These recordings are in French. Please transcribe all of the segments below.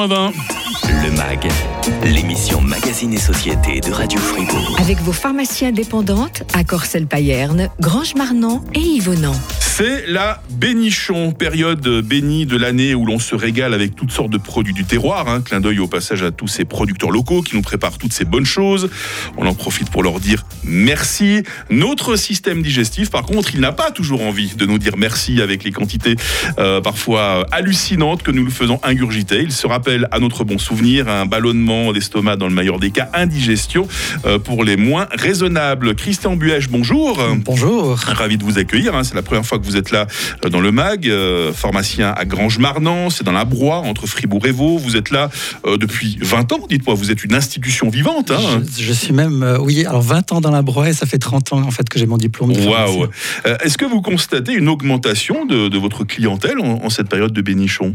Le MAG, l'émission Magazine et Société de Radio Fribourg. Avec vos pharmacies indépendantes à Corcelles-Payerne, Grange-Marnon et Yvonand. C'est la bénichon, période bénie de l'année où l'on se régale avec toutes sortes de produits du terroir. Hein. Clin d'œil au passage à tous ces producteurs locaux qui nous préparent toutes ces bonnes choses. On en profite pour leur dire merci. Notre système digestif, par contre, il n'a pas toujours envie de nous dire merci avec les quantités euh, parfois hallucinantes que nous le faisons ingurgiter. Il se rappelle à notre bon souvenir un ballonnement d'estomac dans le meilleur des cas, indigestion euh, pour les moins raisonnables. Christian Buèche, bonjour. Bonjour. Ravi de vous accueillir. Hein. C'est la première fois que vous êtes là euh, dans le MAG, euh, pharmacien à Grange-Marnan, c'est dans la Broye, entre Fribourg et Vaud. Vous êtes là depuis 20 ans, dites-moi, vous êtes une institution vivante. Hein. Je, suis même, oui, alors 20 ans dans la Broye et ça fait 30 ans en fait que j'ai mon diplôme. Waouh Est-ce que vous constatez une augmentation de, votre clientèle en, en cette période de bénichon?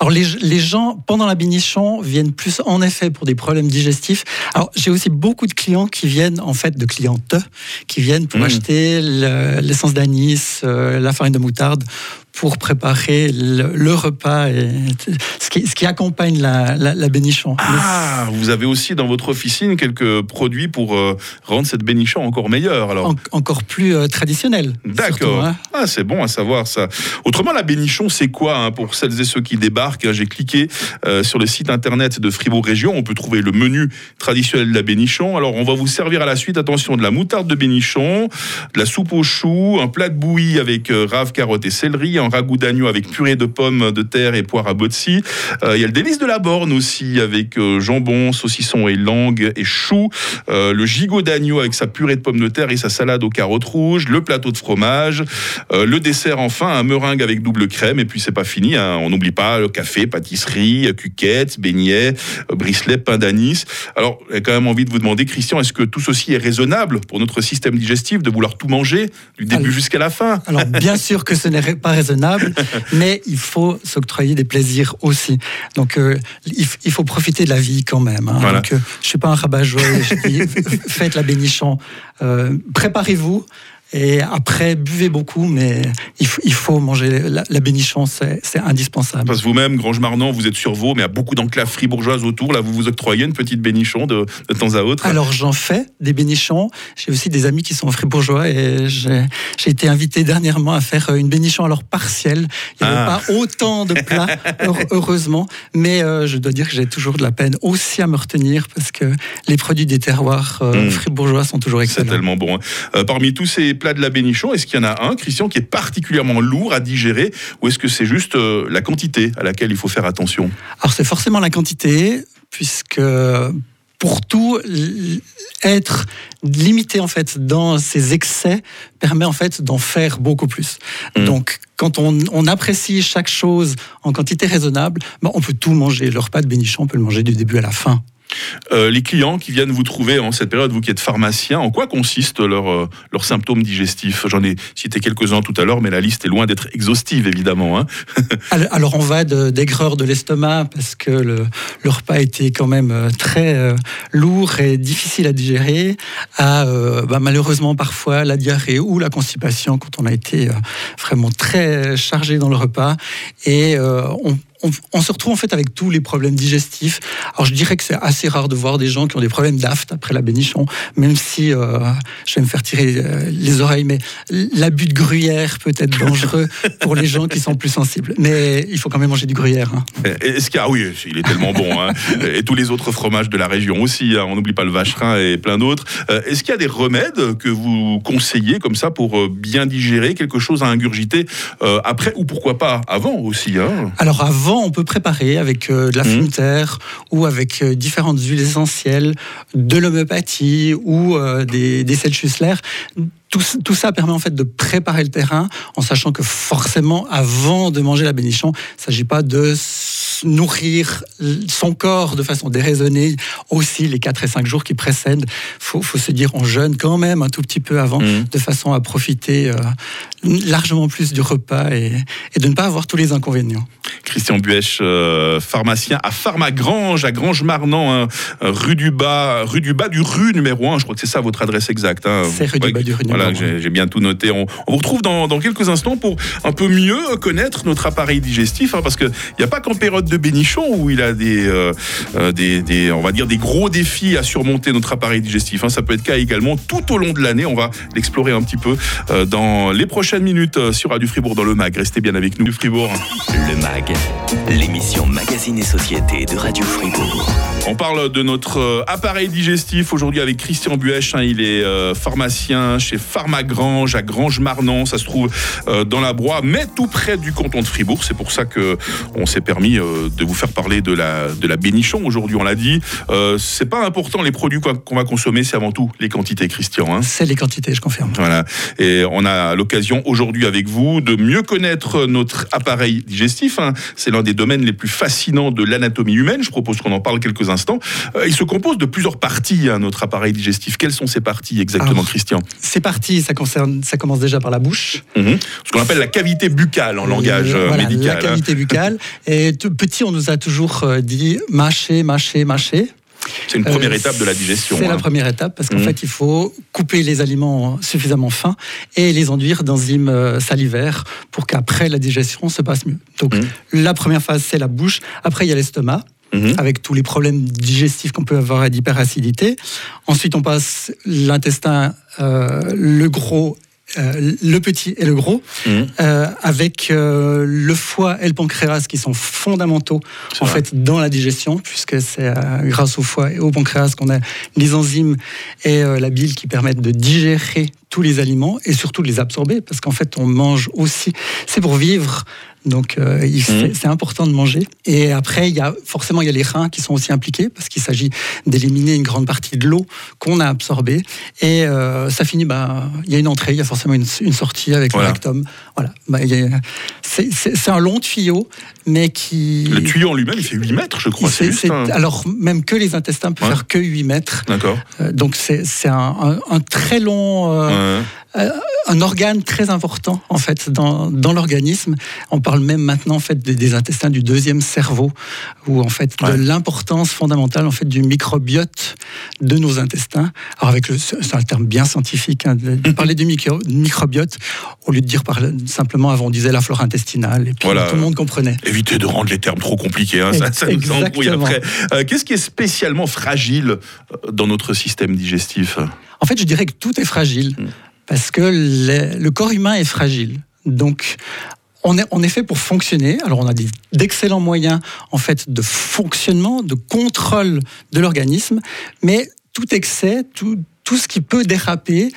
Alors les, les, gens pendant la bénichon viennent plus en effet pour des problèmes digestifs. Alors j'ai aussi beaucoup de clients qui viennent en fait de clientes qui viennent pour mmh. acheter l'essence d'anis, euh, la farine de moutarde pour préparer le, repas et ce qui, ce qui accompagne la, la, bénichon. Ah, vous avez aussi dans votre officine quelques produits pour euh, rendre cette bénichon encore meilleure alors. encore plus euh, traditionnelle. D'accord. Hein. Ah, c'est bon à savoir ça. Autrement, la bénichon, c'est quoi hein, pour celles et ceux qui débarquent hein, J'ai cliqué euh, sur le site internet de Fribourg Région. On peut trouver le menu traditionnel de la bénichon. Alors, on va vous servir à la suite, attention, de la moutarde de bénichon, de la soupe aux choux, un plat de bouillie avec rave, carottes et céleri, un ragoût d'agneau avec purée de pommes de terre et poire à botsi. Euh, il y a le délice de la borne aussi avec euh, jambon, saucisson et langue et chou. Euh, le gigot d'agneau avec sa purée de pommes de terre et sa salade aux carottes rouges. Le plateau de fromage. le dessert enfin, un meringue avec double crème. Et puis c'est pas fini. Hein. On n'oublie pas le café, pâtisserie, cuquettes, beignets, bricelet, pain d'anis. Alors j'ai quand même envie de vous demander, Christian, est-ce que tout ceci est raisonnable pour notre système digestif de vouloir tout manger du début jusqu'à la fin? Alors bien sûr que ce n'est pas raisonnable mais il faut s'octroyer des plaisirs aussi. Donc, euh, il, faut profiter de la vie quand même. Hein. Donc, euh, je suis pas un rabat-joie. faites la bénichon. Euh, préparez-vous. Et après, buvez beaucoup, mais il faut, manger la, bénichon, c'est indispensable. Parce que vous-même, Grange-Marnan, vous êtes sur Vaud, mais il y a beaucoup d'enclaves fribourgeoises autour. Là, vous vous octroyez une petite bénichon de, temps à autre Alors, j'en fais des bénichons. J'ai aussi des amis qui sont fribourgeois et j'ai été invité dernièrement à faire une bénichon alors partielle. Il n'y avait ah. pas autant de plats, heureusement, mais euh, je dois dire que j'ai toujours de la peine aussi à me retenir parce que les produits des terroirs euh, hmm. fribourgeois sont toujours excellents. C'est tellement bon. Hein. Euh, parmi tous ces plat de la bénichon, est-ce qu'il y en a un, Christian, qui est particulièrement lourd à digérer ou est-ce que c'est juste euh, la quantité à laquelle il faut faire attention? Alors c'est forcément la quantité, puisque pour tout, être limité en fait dans ses excès permet en fait d'en faire beaucoup plus. Mmh. Donc quand on, apprécie chaque chose en quantité raisonnable, ben, on peut tout manger. Le repas de bénichon, on peut le manger du début à la fin. Euh, les clients qui viennent vous trouver en cette période, vous qui êtes pharmacien, en quoi consistent leurs euh, symptômes digestifs? J'en ai cité quelques-uns tout à l'heure, mais la liste est loin d'être exhaustive, évidemment. Hein. alors, on va d'aigreur de, l'estomac, parce que le, le, repas était quand même euh, très lourd et difficile à digérer, à bah, malheureusement parfois la diarrhée ou la constipation quand on a été vraiment très chargé dans le repas. Et on on, se retrouve en fait avec tous les problèmes digestifs. Alors je dirais que c'est assez rare de voir des gens qui ont des problèmes d'aft après la bénichon, même si euh, je vais me faire tirer euh, les oreilles, mais l'abus de gruyère peut être dangereux pour les gens qui sont plus sensibles. Mais il faut quand même manger du gruyère. Hein. Est-ce qu'il oui, il est tellement bon, hein. et tous les autres fromages de la région aussi. Hein. On n'oublie pas le vacherin et plein d'autres. Euh, est-ce qu'il y a des remèdes que vous conseillez comme ça pour bien digérer quelque chose à ingurgiter après ou pourquoi pas avant aussi Alors avant on peut préparer avec euh, de la mmh. terre ou avec euh, différentes huiles essentielles, de l'homéopathie ou euh, des, des sels. Tout, tout, ça permet en fait de préparer le terrain en sachant que forcément, avant de manger la bénichon, il ne s'agit pas de nourrir son corps de façon déraisonnée aussi les 4 et 5 jours qui précèdent. Il faut, faut, se dire on jeûne quand même un tout petit peu avant, mmh. de façon à profiter largement plus du repas et, et de ne pas avoir tous les inconvénients. Christian Buèche, euh, pharmacien à Pharmagrange, à Grange-Marnan, hein, rue du Bas, rue du Bas du rue numéro 1. Je crois que c'est ça votre adresse exacte. Hein. C'est rue du Bas du rue numéro 1. Voilà, j'ai bien tout noté. On, vous retrouve dans, quelques instants pour un peu mieux connaître notre appareil digestif, hein, parce qu'il n'y a pas qu'en période de Bénichon où il a des, euh, euh, des, des- on va dire des gros défis à surmonter notre appareil digestif. hein. Ça peut être le cas également tout au long de l'année. On va l'explorer un petit peu euh, dans les prochaines minutes sur Radio Fribourg dans le mag. Restez bien avec nous, Fribourg. Le MAG, l'émission Magazine et Société de Radio Fribourg. On parle de notre appareil digestif aujourd'hui avec Christian Buèche. hein. il est euh, pharmacien chez Pharmagrange à Grange-Marnan. Ça se trouve dans la Broye, mais tout près du canton de Fribourg. C'est pour ça que on s'est permis de vous faire parler de la de la bénichon aujourd'hui. On l'a dit. Euh, c'est pas important les produits qu'on va consommer, c'est avant tout les quantités, Christian. hein. C'est les quantités, je confirme. Voilà. Et on a l'occasion aujourd'hui avec vous de mieux connaître notre appareil digestif. hein. C'est l'un des domaines les plus fascinants de l'anatomie humaine. Je propose qu'on en parle quelques instants. Euh, il se compose de plusieurs parties, hein, notre appareil digestif. Quelles sont ces parties exactement, Alors, Christian? C'est parti, ça, concerne, ça commence déjà par la bouche. Mhm. Ce qu'on appelle la cavité buccale en langage euh, voilà, médical. La cavité buccale. Et tout petit, on nous a toujours euh, dit mâcher, mâcher, mâcher. C'est une première Euh, étape de la digestion. C'est hein. la première étape parce qu'en Mhm. fait, il faut couper les aliments suffisamment fins et les enduire d'enzymes euh, salivaires pour qu'après la digestion se passe mieux. Donc, Mhm. la première phase, c'est la bouche. Après, il y a l'estomac. Mhm. Avec tous les problèmes digestifs qu'on peut avoir et d'hyperacidité. Ensuite, on passe l'intestin, euh, le gros, euh, le petit et le gros, Mhm. euh, avec euh, le foie et le pancréas qui sont fondamentaux en vrai. fait dans la digestion, puisque c'est grâce au foie et au pancréas qu'on a les enzymes et la bile qui permettent de digérer tous les aliments et surtout de les absorber, parce qu'en fait on mange aussi, c'est pour vivre. Donc euh, il- c'est important de manger. Et après, il y a forcément il y a les reins qui sont aussi impliqués parce qu'il s'agit d'éliminer une grande partie de l'eau qu'on a absorbée. Et euh, ça finit, bah, il y a une entrée, il y a forcément une, une sortie avec Voilà. le rectum. Voilà. Bah, c'est- un long tuyau, mais qui. Le tuyau en lui-même, il fait 8 mètres, je crois. Un- Alors, même que les intestins peuvent Ouais. faire que 8 mètres. D'accord. Euh, donc, c'est c'est un, un- un très long. Euh, un organe très important en fait dans, dans l'organisme. On parle même maintenant en fait des, des intestins du deuxième cerveau, ou en fait Ouais. de l'importance fondamentale en fait du microbiote de nos intestins. Alors avec c'est un terme bien scientifique hein, de, parler du micro- microbiote au lieu de dire par, simplement avant on disait la flore intestinale et puis Voilà. tout le monde comprenait. Évitez de rendre les termes trop compliqués, hein, ça, ça nous embrouille après. Euh, Qu'est-ce qui est spécialement fragile euh, dans notre système digestif? En fait, je dirais que tout est fragile Mm. parce que le, le corps humain est fragile. Donc, on est, on est fait pour fonctionner. Alors, on a d'excellents moyens en fait de fonctionnement, de contrôle de l'organisme, mais tout excès, tout, tout ce qui peut déraper.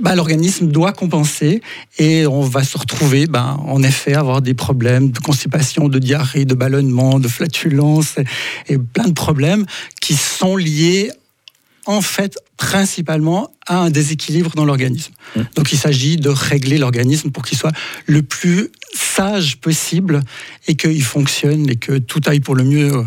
bah, l'organisme doit compenser et on va se retrouver, ben, en effet, à avoir des problèmes de constipation, de diarrhée, de ballonnement, de flatulence et, et plein de problèmes qui sont liés en fait principalement à un déséquilibre dans l'organisme. Mmh. Donc il s'agit de régler l'organisme pour qu'il soit le plus sage possible et qu'il fonctionne et que tout aille pour le mieux euh,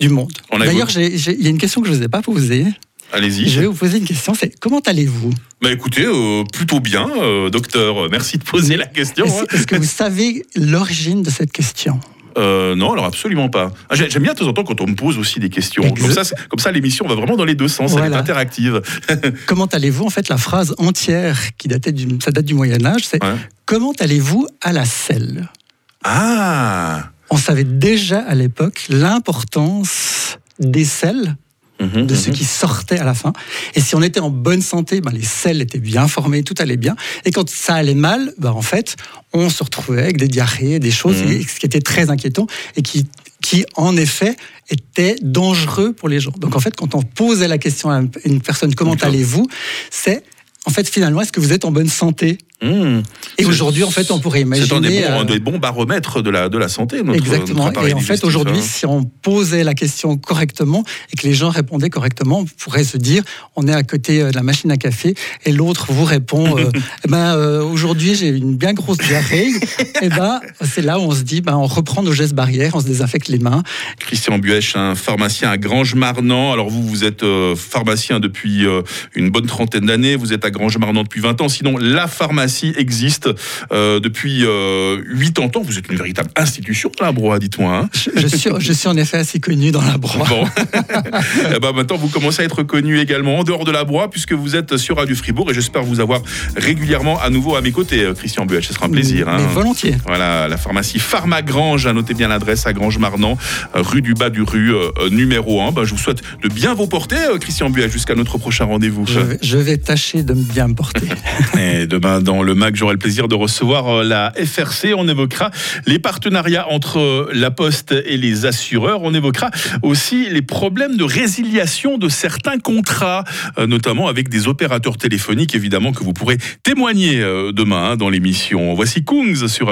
du monde. D'ailleurs, il y a une question que je ne vous ai pas posée. Allez-y. Je vais vous poser une question, c'est comment allez-vous? Bah écoutez, euh, plutôt bien, euh, docteur. Merci de poser la question. Est-ce hein. est-ce que vous savez l'origine de cette question? Euh, non, alors absolument pas. Ah, j'ai- J'aime bien de temps en temps quand on me pose aussi des questions. Comme ça, c'est- comme ça, l'émission va vraiment dans les deux sens. Elle est interactive. Comment allez-vous En fait, la phrase entière qui datait du, ça date du Moyen Âge, c'est Ouais. comment allez-vous à la selle? Ah. On savait déjà à l'époque l'importance des selles Mhm, de ce mhm. qui sortait à la fin. Et si on était en bonne santé, ben, les selles étaient bien formées, tout allait bien. Et quand ça allait mal, ben, en fait, on se retrouvait avec des diarrhées, des choses, Mhm. ce qui était très inquiétant et qui, qui, en effet, était dangereux pour les gens. Donc, en fait, quand on posait la question à une personne, comment allez-vous C'est, en fait, finalement, est-ce que vous êtes en bonne santé? Mmh. Et aujourd'hui, en fait, on pourrait imaginer... C'est un des bons, euh, un des bons baromètres de la, de la santé, notre, Exactement. notre Et en fait, aujourd'hui, hein. si on posait la question correctement et que les gens répondaient correctement, on pourrait se dire on est à côté euh, de la machine à café et l'autre vous répond euh, Eh ben, euh, aujourd'hui, j'ai une bien grosse diarrhée. et ben, c'est là où on se dit ben, on reprend nos gestes barrières, on se désinfecte les mains. Christian Buèche, un pharmacien à Grange-Marnan. Alors vous, vous êtes pharmacien depuis une bonne trentaine d'années. Vous êtes à Grange-Marnan depuis 20 ans. Sinon, la pharmacie pharmacie existe euh, depuis euh, 80 ans. Vous êtes une véritable institution dans la Broye, dites-moi. hein. Je, je suis, je suis en effet assez connu dans la broie. Bon. Eh ben, maintenant, vous commencez à être connu également en dehors de la Broye, puisque vous êtes sur Radio Fribourg et j'espère vous avoir régulièrement à nouveau à mes côtés, euh, Christian Buech. Ce sera un plaisir. hein. Mais volontiers. Voilà, la pharmacie Pharmagrange, notez bien l'adresse à Grange-Marnan, euh, rue du Bas du Rue, numéro 1. Ben, je vous souhaite de bien vous porter, Christian Buech, jusqu'à notre prochain rendez-vous. Je vais, je vais tâcher de me bien me porter. Et demain, dans le MAC, j'aurai le plaisir de recevoir euh, la FRC. On évoquera les partenariats entre euh, la Poste et les assureurs. On évoquera aussi les problèmes de résiliation de certains contrats, euh, notamment avec des opérateurs téléphoniques, évidemment, que vous pourrez témoigner demain hein, dans l'émission. Voici Kungs sur